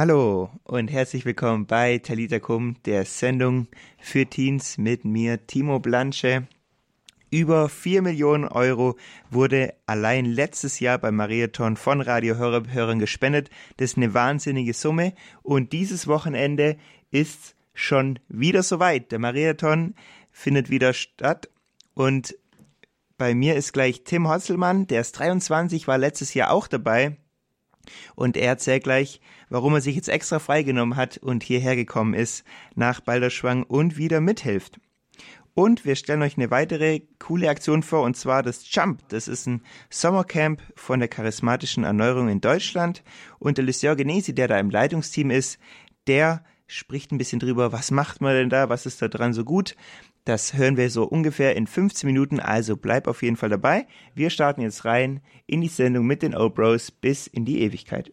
Hallo und herzlich willkommen bei Talitakum, der Sendung für Teens mit mir, Timo Blanche. Über 4 Millionen Euro wurde allein letztes Jahr beim Marathon von Radio Hörern gespendet. Das ist eine wahnsinnige Summe. Und dieses Wochenende ist schon wieder soweit. Der Marathon findet wieder statt. Und bei mir ist gleich Tim Hotzelmann, der ist 23, war letztes Jahr auch dabei. Und er erzählt gleich, warum er sich jetzt extra freigenommen hat und hierher gekommen ist nach Balderschwang und wieder mithilft. Und wir stellen euch eine weitere coole Aktion vor, und zwar das Jump. Das ist ein Sommercamp von der charismatischen Erneuerung in Deutschland. Und der Lucien Genesi, der da im Leitungsteam ist, der spricht ein bisschen drüber, was macht man denn da, was ist da dran so gut. Das hören wir so ungefähr in 15 Minuten, also bleib auf jeden Fall dabei. Wir starten jetzt rein in die Sendung mit den O-Bros bis in die Ewigkeit.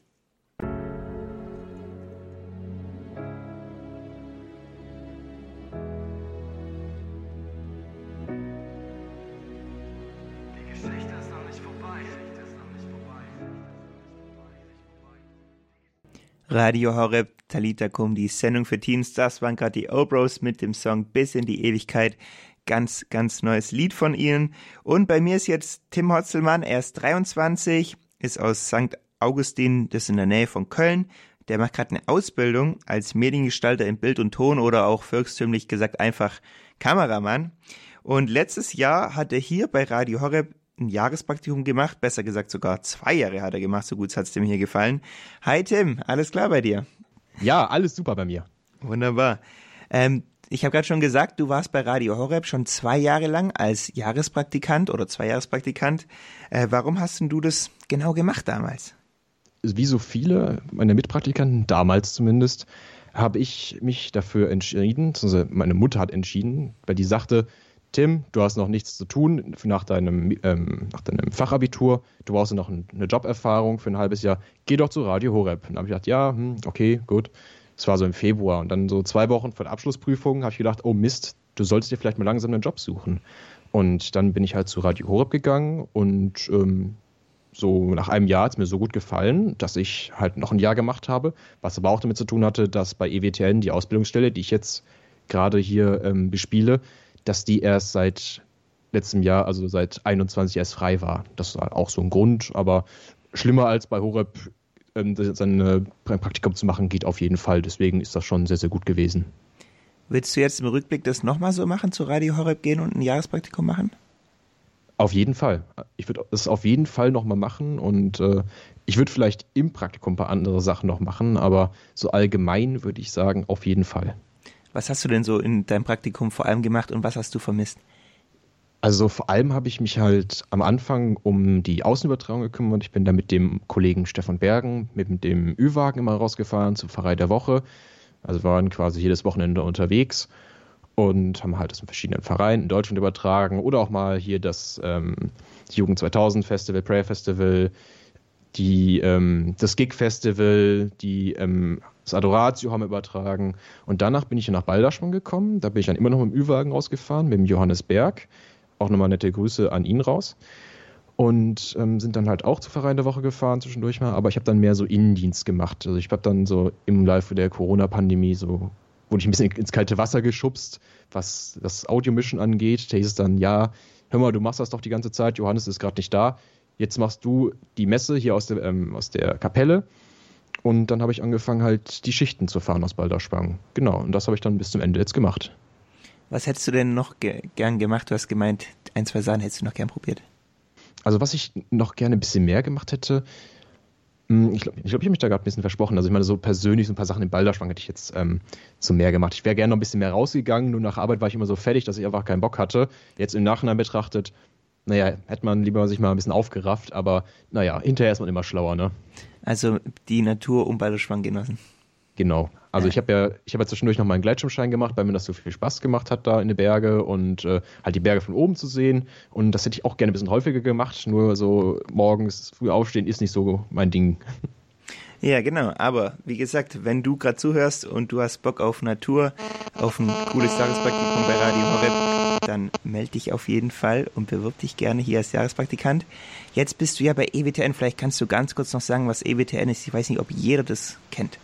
Radio Horeb, Talita Kum, die Sendung für Teens. Das waren gerade die Obros mit dem Song Bis in die Ewigkeit. Ganz, ganz neues Lied von ihnen. Und bei mir ist jetzt Tim Hotzelmann. Er ist 23, ist aus St. Augustin, das ist in der Nähe von Köln. Der macht gerade eine Ausbildung als Mediengestalter in Bild und Ton oder auch volkstümlich gesagt einfach Kameramann. Und letztes Jahr hat er hier bei Radio Horeb ein Jahrespraktikum gemacht, besser gesagt sogar zwei Jahre hat er gemacht, so gut hat es dem hier gefallen. Hi Tim, alles klar bei dir? Ja, alles super bei mir. Wunderbar. Ähm, ich habe gerade schon gesagt, du warst bei Radio Horeb schon zwei Jahre lang als Jahrespraktikant oder Zweijahrespraktikant. Äh, warum hast denn du das genau gemacht damals? Wie so viele meiner Mitpraktikanten, damals zumindest, habe ich mich dafür entschieden, also meine Mutter hat entschieden, weil die sagte, Tim, du hast noch nichts zu tun nach deinem, ähm, nach deinem Fachabitur, du brauchst noch eine Joberfahrung für ein halbes Jahr, geh doch zu Radio Horeb. Und dann habe ich gedacht, ja, hm, okay, gut. Das war so im Februar. Und dann so zwei Wochen vor der Abschlussprüfung habe ich gedacht, oh Mist, du solltest dir vielleicht mal langsam einen Job suchen. Und dann bin ich halt zu Radio Horeb gegangen und ähm, so nach einem Jahr hat es mir so gut gefallen, dass ich halt noch ein Jahr gemacht habe, was aber auch damit zu tun hatte, dass bei EWTN die Ausbildungsstelle, die ich jetzt gerade hier ähm, bespiele, dass die erst seit letztem Jahr, also seit 21 erst frei war. Das war auch so ein Grund, aber schlimmer als bei Horeb ähm, sein Praktikum zu machen, geht auf jeden Fall. Deswegen ist das schon sehr, sehr gut gewesen. Willst du jetzt im Rückblick das nochmal so machen, zu Radio Horeb gehen und ein Jahrespraktikum machen? Auf jeden Fall. Ich würde das auf jeden Fall nochmal machen und äh, ich würde vielleicht im Praktikum ein paar andere Sachen noch machen, aber so allgemein würde ich sagen, auf jeden Fall. Was hast du denn so in deinem Praktikum vor allem gemacht und was hast du vermisst? Also vor allem habe ich mich halt am Anfang um die Außenübertragung gekümmert. Ich bin da mit dem Kollegen Stefan Bergen, mit dem Ü-Wagen immer rausgefahren zur Pfarrei der Woche. Also waren quasi jedes Wochenende unterwegs und haben halt das in verschiedenen Vereinen in Deutschland übertragen oder auch mal hier das ähm, Jugend 2000 Festival, Prayer Festival, die, ähm, das Gig Festival, die ähm, das Adoratio haben übertragen. Und danach bin ich nach Balderschwang gekommen. Da bin ich dann immer noch mit dem Ü-Wagen rausgefahren, mit dem Johannes Berg. Auch nochmal nette Grüße an ihn raus. Und ähm, sind dann halt auch zu Verein der Woche gefahren zwischendurch mal. Aber ich habe dann mehr so Innendienst gemacht. Also ich habe dann so im Laufe der Corona-Pandemie so wurde ich ein bisschen ins kalte Wasser geschubst, was das Audiomischen angeht. Da hieß es dann, ja, hör mal, du machst das doch die ganze Zeit, Johannes ist gerade nicht da. Jetzt machst du die Messe hier aus der, ähm, aus der Kapelle und dann habe ich angefangen, halt die Schichten zu fahren aus Balderschwang. Genau, und das habe ich dann bis zum Ende jetzt gemacht. Was hättest du denn noch ge gern gemacht? Du hast gemeint, ein, zwei Sachen hättest du noch gern probiert. Also was ich noch gerne ein bisschen mehr gemacht hätte, hm, ich glaube, ich, glaub, ich habe mich da gerade ein bisschen versprochen. Also ich meine, so persönlich so ein paar Sachen im Balderschwang hätte ich jetzt ähm, so mehr gemacht. Ich wäre gerne noch ein bisschen mehr rausgegangen, nur nach Arbeit war ich immer so fertig, dass ich einfach keinen Bock hatte. Jetzt im Nachhinein betrachtet, naja, hätte man lieber sich mal ein bisschen aufgerafft, aber naja, hinterher ist man immer schlauer, ne? Also die Natur um Balderschwang genossen. Genau. Also ich habe ja, ich habe ja zwischendurch noch mal einen Gleitschirmschein gemacht, weil mir das so viel Spaß gemacht hat, da in den Berge und äh, halt die Berge von oben zu sehen. Und das hätte ich auch gerne ein bisschen häufiger gemacht. Nur so morgens früh aufstehen ist nicht so mein Ding. Ja, genau. Aber wie gesagt, wenn du gerade zuhörst und du hast Bock auf Natur, auf ein cooles Tagespraktikum bei Radio Horeb, dann melde dich auf jeden Fall und bewirb dich gerne hier als Jahrespraktikant. Jetzt bist du ja bei EWTN. Vielleicht kannst du ganz kurz noch sagen, was EWTN ist. Ich weiß nicht, ob jeder das kennt.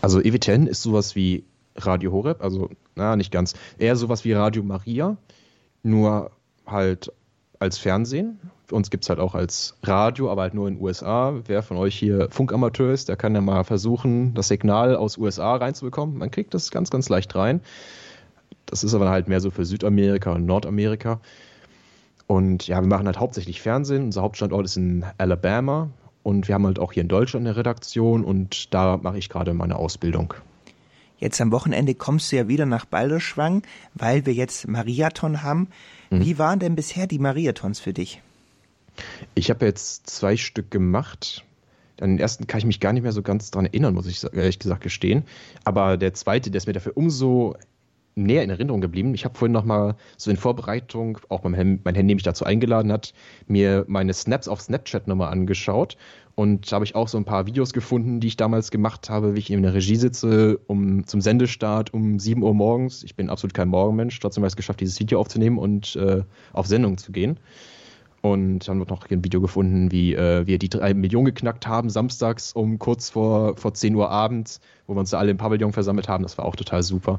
Also EWTN ist sowas wie Radio Horeb, also na, nicht ganz. Eher sowas wie Radio Maria, nur halt als Fernsehen. Für uns gibt es halt auch als Radio, aber halt nur in den USA. Wer von euch hier Funkamateur ist, der kann ja mal versuchen, das Signal aus USA reinzubekommen. Man kriegt das ganz, ganz leicht rein. Das ist aber halt mehr so für Südamerika und Nordamerika. Und ja, wir machen halt hauptsächlich Fernsehen. Unser Hauptstandort ist in Alabama. Und wir haben halt auch hier in Deutschland eine Redaktion und da mache ich gerade meine Ausbildung. Jetzt am Wochenende kommst du ja wieder nach Balderschwang, weil wir jetzt Mariathon haben. Mhm. Wie waren denn bisher die Mariathons für dich? Ich habe jetzt zwei Stück gemacht. An den ersten kann ich mich gar nicht mehr so ganz dran erinnern, muss ich ehrlich gesagt gestehen. Aber der zweite, der ist mir dafür umso näher in Erinnerung geblieben. Ich habe vorhin noch mal so in Vorbereitung, auch mein, mein Handy mich dazu eingeladen hat, mir meine Snaps auf Snapchat nochmal angeschaut und habe ich auch so ein paar Videos gefunden, die ich damals gemacht habe, wie ich in der Regie sitze, um zum Sendestart um 7 Uhr morgens. Ich bin absolut kein Morgenmensch, trotzdem habe ich es geschafft, dieses Video aufzunehmen und äh, auf Sendung zu gehen. Und haben noch ein Video gefunden, wie äh, wir die drei Millionen geknackt haben, samstags um kurz vor, vor 10 Uhr abends, wo wir uns da alle im Pavillon versammelt haben. Das war auch total super.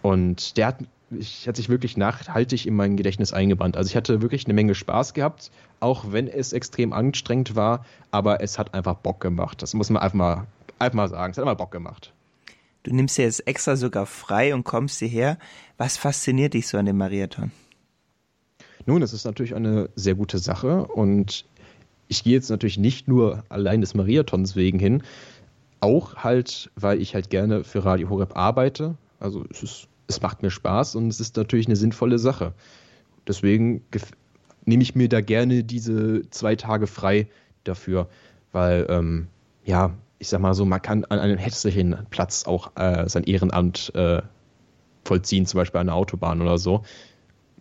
Und der hat, ich, hat sich wirklich nachhaltig in mein Gedächtnis eingebrannt. Also ich hatte wirklich eine Menge Spaß gehabt, auch wenn es extrem anstrengend war, aber es hat einfach Bock gemacht. Das muss man einfach mal, einfach mal sagen. Es hat immer Bock gemacht. Du nimmst ja jetzt extra sogar frei und kommst hierher. Was fasziniert dich so an dem Marathon? Nun, es ist natürlich eine sehr gute Sache und ich gehe jetzt natürlich nicht nur allein des Marathons wegen hin, auch halt, weil ich halt gerne für Radio Horeb arbeite. Also es, ist, es macht mir Spaß und es ist natürlich eine sinnvolle Sache. Deswegen nehme ich mir da gerne diese zwei Tage frei dafür, weil, ähm, ja, ich sag mal so, man kann an einem hässlichen Platz auch äh, sein Ehrenamt äh, vollziehen, zum Beispiel an der Autobahn oder so.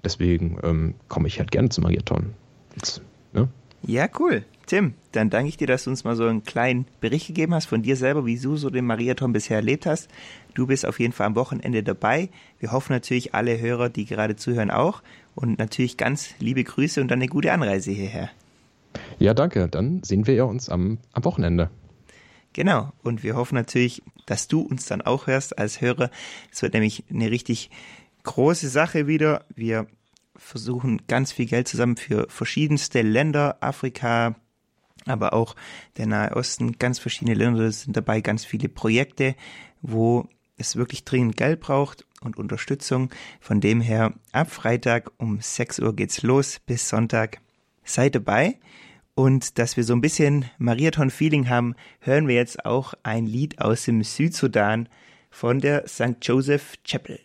Deswegen ähm, komme ich halt gerne zum Marathon. Jetzt, ne? Ja, cool. Tim, dann danke ich dir, dass du uns mal so einen kleinen Bericht gegeben hast von dir selber, wie du so den Marathon bisher erlebt hast. Du bist auf jeden Fall am Wochenende dabei. Wir hoffen natürlich alle Hörer, die gerade zuhören, auch. Und natürlich ganz liebe Grüße und dann eine gute Anreise hierher. Ja, danke. Dann sehen wir uns am, am Wochenende. Genau. Und wir hoffen natürlich, dass du uns dann auch hörst als Hörer. Es wird nämlich eine richtig große Sache wieder. Wir versuchen ganz viel Geld zusammen für verschiedenste Länder, Afrika, aber auch der Nahe Osten, ganz verschiedene Länder sind dabei, ganz viele Projekte, wo es wirklich dringend Geld braucht und Unterstützung. Von dem her, ab Freitag um 6 Uhr geht's los bis Sonntag. Seid dabei. Und dass wir so ein bisschen Marathon-Feeling haben, hören wir jetzt auch ein Lied aus dem Südsudan von der St. Joseph Chapel.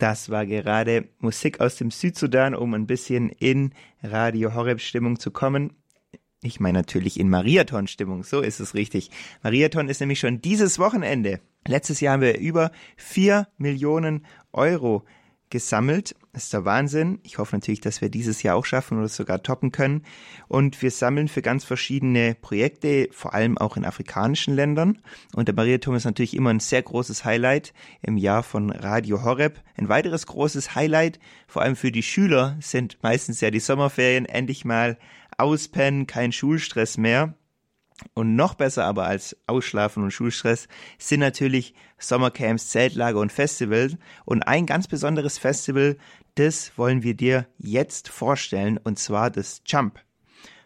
Das war gerade Musik aus dem Südsudan, um ein bisschen in Radio Horeb Stimmung zu kommen. Ich meine natürlich in Mariathon Stimmung, so ist es richtig. Mariathon ist nämlich schon dieses Wochenende. Letztes Jahr haben wir über vier Millionen Euro gesammelt. Das ist der Wahnsinn. Ich hoffe natürlich, dass wir dieses Jahr auch schaffen oder sogar toppen können. Und wir sammeln für ganz verschiedene Projekte, vor allem auch in afrikanischen Ländern. Und der Mariathon ist natürlich immer ein sehr großes Highlight im Jahr von Radio Horeb. Ein weiteres großes Highlight, vor allem für die Schüler, sind meistens ja die Sommerferien. Endlich mal auspennen, kein Schulstress mehr. Und noch besser aber als Ausschlafen und Schulstress sind natürlich Sommercamps, Zeltlager und Festivals. Und ein ganz besonderes Festival, das wollen wir dir jetzt vorstellen, und zwar das Jump.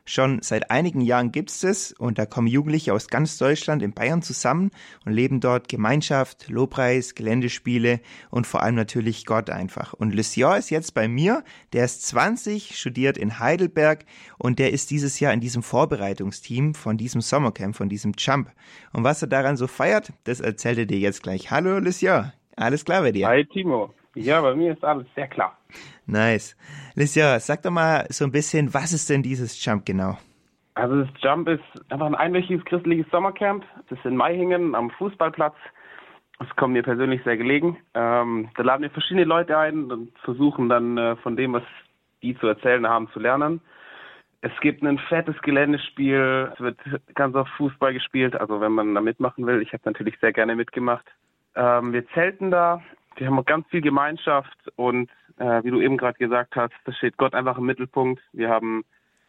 Schon seit einigen Jahren gibt's es und da kommen Jugendliche aus ganz Deutschland in Bayern zusammen und leben dort Gemeinschaft, Lobpreis, Geländespiele und vor allem natürlich Gott einfach. Und Lucien ist jetzt bei mir, der ist 20, studiert in Heidelberg und der ist dieses Jahr in diesem Vorbereitungsteam von diesem Sommercamp, von diesem Jump. Und was er daran so feiert, das erzählt er dir jetzt gleich. Hallo Lucien, alles klar bei dir? Hi Timo. Ja, bei mir ist alles sehr klar. Nice. Licia, sag doch mal so ein bisschen, was ist denn dieses Jump genau? Also das Jump ist einfach ein einwöchiges christliches Sommercamp. Das ist in Maihingen am Fußballplatz. Das kommt mir persönlich sehr gelegen. Ähm, da laden wir verschiedene Leute ein und versuchen dann äh, von dem, was die zu erzählen haben, zu lernen. Es gibt ein fettes Geländespiel, es wird ganz oft Fußball gespielt, also wenn man da mitmachen will. Ich habe natürlich sehr gerne mitgemacht. Ähm, wir zelten da, wir haben ganz viel Gemeinschaft und äh, wie du eben gerade gesagt hast, da steht Gott einfach im Mittelpunkt. Wir haben,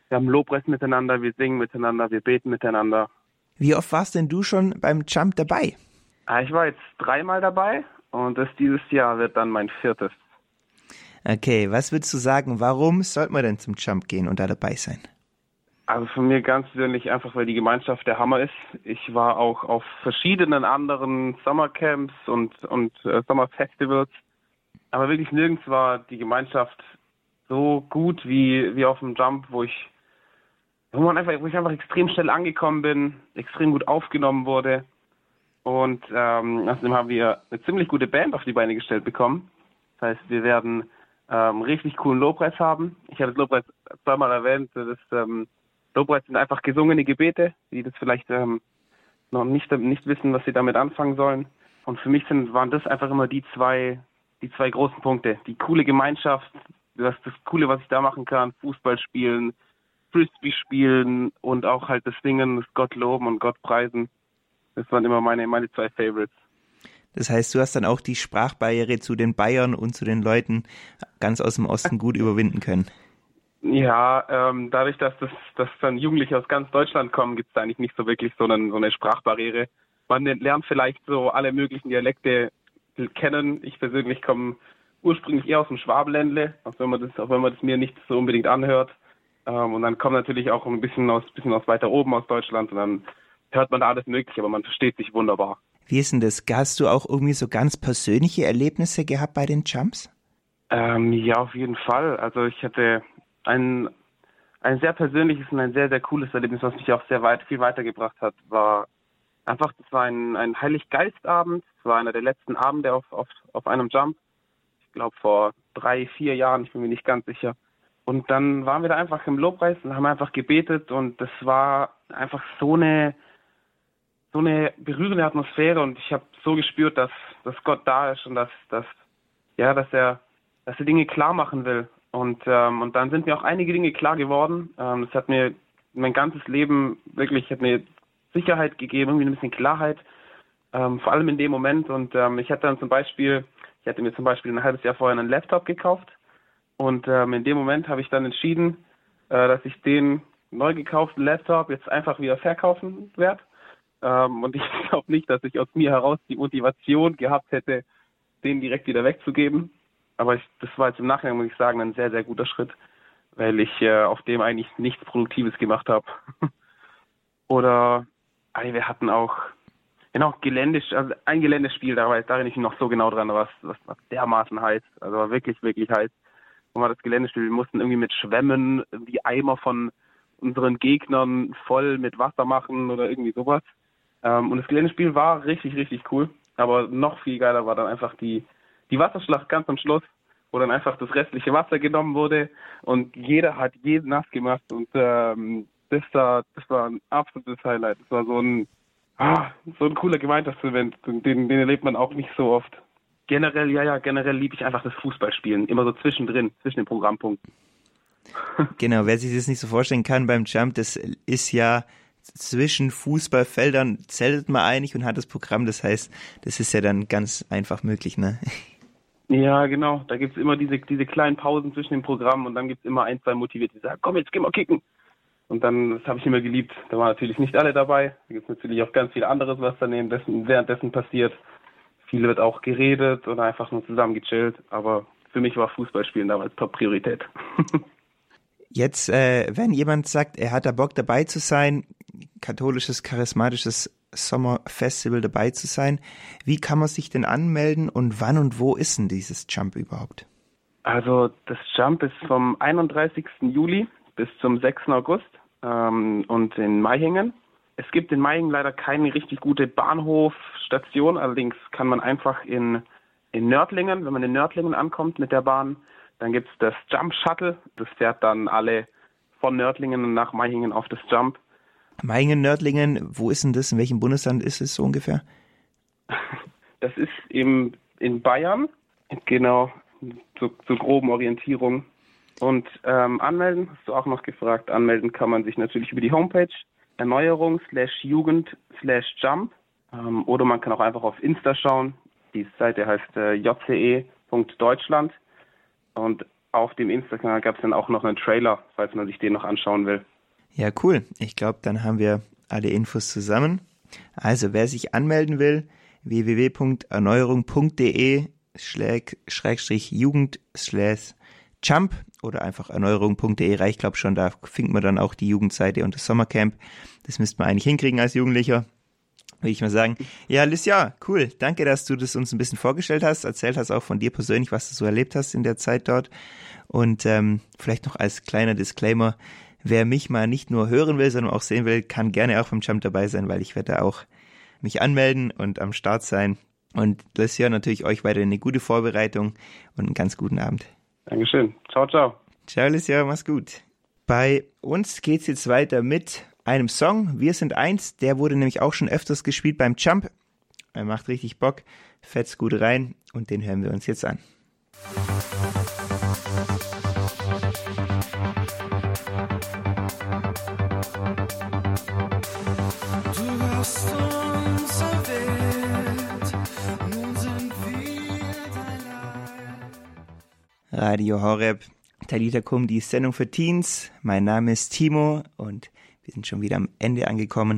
wir haben Lobpreis miteinander, wir singen miteinander, wir beten miteinander. Wie oft warst denn du schon beim Jump dabei? Ah, ich war jetzt dreimal dabei und das dieses Jahr wird dann mein viertes. Okay, was würdest du sagen, warum sollte man denn zum Jump gehen und da dabei sein? Also von mir ganz persönlich einfach, weil die Gemeinschaft der Hammer ist. Ich war auch auf verschiedenen anderen Summercamps und, und äh, Sommerfestivals, aber wirklich nirgends war die Gemeinschaft so gut wie, wie auf dem Jump, wo ich, wo man einfach, wo ich einfach extrem schnell angekommen bin, extrem gut aufgenommen wurde. Und ähm, außerdem haben wir eine ziemlich gute Band auf die Beine gestellt bekommen. Das heißt, wir werden ähm, richtig coolen Lobpreis haben. Ich das Lobpreis zweimal erwähnt. Das ähm, Lobpreis sind einfach gesungene Gebete, die das vielleicht ähm, noch nicht, nicht wissen, was sie damit anfangen sollen. Und für mich sind, waren das einfach immer die zwei, die zwei großen Punkte. Die coole Gemeinschaft, das, das Coole, was ich da machen kann, Fußball spielen, Frisbee spielen und auch halt das Singen, das Gott loben und Gott preisen. Das waren immer meine, meine zwei Favorites. Das heißt, du hast dann auch die Sprachbarriere zu den Bayern und zu den Leuten ganz aus dem Osten gut überwinden können. Ja, ähm, dadurch, dass das dass dann Jugendliche aus ganz Deutschland kommen, gibt es eigentlich nicht so wirklich so, einen, so eine Sprachbarriere. Man lernt vielleicht so alle möglichen Dialekte kennen. Ich persönlich komme ursprünglich eher aus dem Schwabenländle, auch wenn man das, auch wenn man das mir nicht so unbedingt anhört. Ähm, und dann kommt natürlich auch ein bisschen aus, bisschen aus weiter oben aus Deutschland und dann hört man da alles mögliche, aber man versteht sich wunderbar. Wie ist denn das? Hast du auch irgendwie so ganz persönliche Erlebnisse gehabt bei den Jumps? Ähm, ja, auf jeden Fall. Also ich hatte ein, ein sehr persönliches und ein sehr, sehr cooles Erlebnis, was mich auch sehr weit, viel weitergebracht hat, war einfach, das war ein, ein Heiliggeistabend. Es war einer der letzten Abende auf, auf, auf einem Jump. Ich glaube vor drei, vier Jahren, ich bin mir nicht ganz sicher. Und dann waren wir da einfach im Lobpreis und haben einfach gebetet und das war einfach so eine, so eine berührende Atmosphäre und ich habe so gespürt, dass, dass Gott da ist und dass, dass, ja, dass er, dass er Dinge klar machen will. Und, ähm, und dann sind mir auch einige Dinge klar geworden. Ähm, das hat mir mein ganzes Leben wirklich, hat mir Sicherheit gegeben, irgendwie ein bisschen Klarheit, ähm, vor allem in dem Moment. Und ähm, ich hatte dann zum Beispiel, ich hatte mir zum Beispiel ein halbes Jahr vorher einen Laptop gekauft und ähm, in dem Moment habe ich dann entschieden, äh, dass ich den neu gekauften Laptop jetzt einfach wieder verkaufen werde ähm, und ich glaube nicht, dass ich aus mir heraus die Motivation gehabt hätte, den direkt wieder wegzugeben. Aber ich, das war jetzt im Nachhinein, muss ich sagen, ein sehr, sehr guter Schritt, weil ich äh, auf dem eigentlich nichts Produktives gemacht habe. Oder ey, wir hatten auch genau Gelände, also ein Geländespiel, da, war, da erinnere ich noch so genau dran, was, was, was dermaßen heiß, also war wirklich, wirklich heiß. Und war das Geländespiel, wir mussten irgendwie mit Schwämmen die Eimer von unseren Gegnern voll mit Wasser machen oder irgendwie sowas. Ähm, und das Geländespiel war richtig, richtig cool. Aber noch viel geiler war dann einfach die, die Wasserschlacht ganz am Schluss, wo dann einfach das restliche Wasser genommen wurde und jeder hat jeden nass gemacht und ähm, das war, das war ein absolutes Highlight. Das war so ein, ah, so ein cooler Gemeinschaftsevent, den, den erlebt man auch nicht so oft. Generell, ja, ja, generell liebe ich einfach das Fußballspielen, immer so zwischendrin, zwischen den Programmpunkten. genau, wer sich das nicht so vorstellen kann beim Jump, das ist ja zwischen Fußballfeldern zeltet man einig und hat das Programm. Das heißt, das ist ja dann ganz einfach möglich, ne? Ja, genau. Da gibt es immer diese, diese kleinen Pausen zwischen den Programmen und dann gibt es immer ein, zwei Motivierte, die sagen, komm, jetzt gehen wir kicken. Und dann, das habe ich immer geliebt. Da waren natürlich nicht alle dabei. Da gibt es natürlich auch ganz viel anderes, was daneben dessen, währenddessen passiert. Viel wird auch geredet oder einfach nur zusammen gechillt. Aber für mich war Fußballspielen damals Top-Priorität. Jetzt, äh, wenn jemand sagt, er hat da Bock dabei zu sein, katholisches, charismatisches Sommerfestival dabei zu sein, wie kann man sich denn anmelden und wann und wo ist denn dieses Jump überhaupt? Also das Jump ist vom 31. Juli bis zum 6. August ähm, und in Maihingen. Es gibt in Maihingen leider keine richtig gute Bahnhofstation, allerdings kann man einfach in, in Nördlingen, wenn man in Nördlingen ankommt mit der Bahn, dann gibt es das Jump Shuttle. Das fährt dann alle von Nördlingen nach Maihingen auf das Jump. Maihingen, Nördlingen, wo ist denn das? In welchem Bundesland ist es so ungefähr? Das ist im, in Bayern, genau, zur, zur groben Orientierung. Und ähm, anmelden, hast du auch noch gefragt, anmelden kann man sich natürlich über die Homepage Erneuerung slash Jugend slash Jump ähm, oder man kann auch einfach auf Insta schauen. Die Seite heißt äh, jce.deutschland und auf dem Insta-Kanal gab es dann auch noch einen Trailer, falls man sich den noch anschauen will. Ja, cool. Ich glaube, dann haben wir alle Infos zusammen. Also, wer sich anmelden will, www.erneuerung.de schrägstrich Jugend slash Jump oder einfach erneuerung.de reicht, glaube schon, da findet man dann auch die Jugendseite und das Sommercamp. Das müsste man eigentlich hinkriegen als Jugendlicher. Würde ich mal sagen. Ja, Lucia, cool. Danke, dass du das uns ein bisschen vorgestellt hast, erzählt hast auch von dir persönlich, was du so erlebt hast in der Zeit dort. Und ähm, vielleicht noch als kleiner Disclaimer, wer mich mal nicht nur hören will, sondern auch sehen will, kann gerne auch beim Jump dabei sein, weil ich werde auch mich anmelden und am Start sein. Und Lucia, natürlich euch weiter eine gute Vorbereitung und einen ganz guten Abend. Dankeschön. Ciao, ciao. Ciao, Lucia, mach's gut. Bei uns geht's jetzt weiter mit einem Song. Wir sind eins. Der wurde nämlich auch schon öfters gespielt beim Jump. Er macht richtig Bock, fett's gut rein und den hören wir uns jetzt an. Radio Horeb, Talita Kum, die Sendung für Teens. Mein Name ist Timo und wir sind schon wieder am Ende angekommen.